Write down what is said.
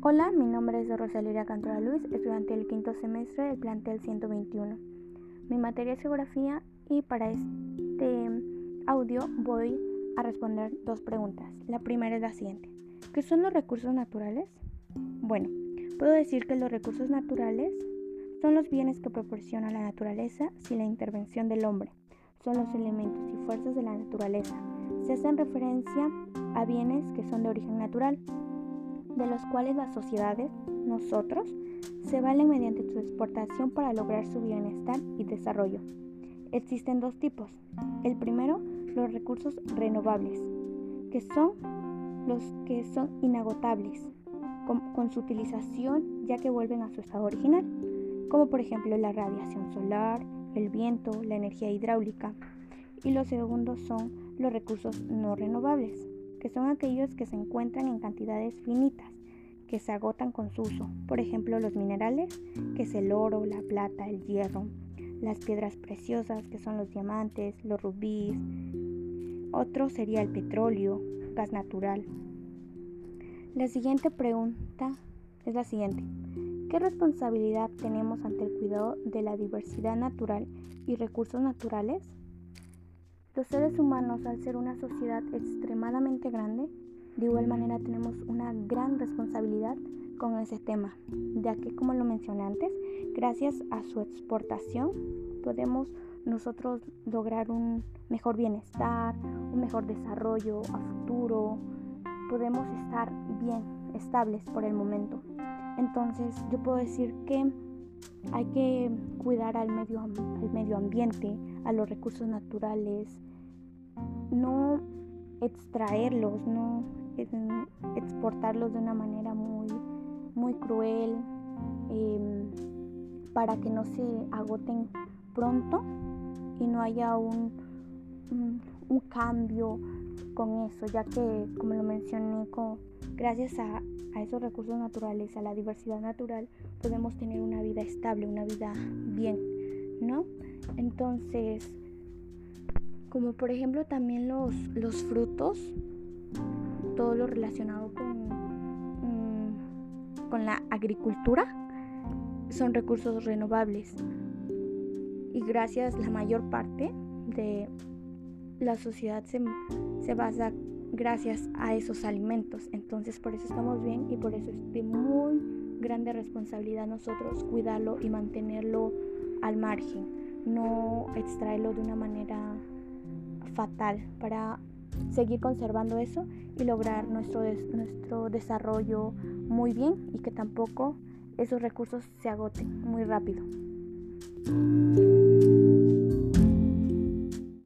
nombre es Rosalía Cantora Luis, estudiante del quinto semestre del plantel 121. Mi materia es geografía y para este audio voy a responder dos preguntas. La primera es la siguiente. ¿Qué son los recursos naturales? Bueno, puedo decir que los recursos naturales son los bienes que proporciona la naturaleza sin la intervención del hombre. Son los elementos y fuerzas de la naturaleza. Se hacen referencia a bienes que son de origen natural, de los cuales las sociedades, nosotros, se valen mediante su exportación para lograr su bienestar y desarrollo. Existen dos tipos. El primero, los recursos renovables, que son los que son inagotables con, su utilización ya que vuelven a su estado original, como por ejemplo la radiación solar, el viento, la energía hidráulica. Y los segundos son los recursos no renovables, que son aquellos que se encuentran en cantidades finitas, que se agotan con su uso. Por ejemplo, los minerales, que es el oro, la plata, el hierro, las piedras preciosas, que son los diamantes, los rubíes. Otro sería el petróleo, gas natural. La siguiente pregunta es la siguiente. ¿Qué responsabilidad tenemos ante el cuidado de la diversidad natural y recursos naturales? Los seres humanos, al ser una sociedad extremadamente grande, de igual manera tenemos una gran responsabilidad con ese tema, ya que como lo mencioné antes, gracias a su exportación podemos nosotros lograr un mejor bienestar, un mejor desarrollo a futuro, podemos estar bien, estables por el momento. Entonces yo puedo decir que hay que cuidar al medio, al medio ambiente, a los recursos naturales, no extraerlos, no exportarlos de una manera muy, muy cruel em, para que no se agoten pronto y no haya un, un, cambio con eso, ya que, como lo mencioné, gracias a, a esos recursos naturales, a la diversidad natural, podemos tener una vida estable, una vida bien, ¿no? Entonces, como por ejemplo también los, los frutos, todo lo relacionado con, mm, con la agricultura, son recursos renovables. Y gracias, la mayor parte de la sociedad se, se basa gracias a esos alimentos. Entonces por eso estamos bien y por eso es de muy grande responsabilidad nosotros cuidarlo y mantenerlo al margen, no extraerlo de una manera fatal para seguir conservando eso y lograr nuestro, nuestro desarrollo muy bien y que tampoco esos recursos se agoten muy rápido.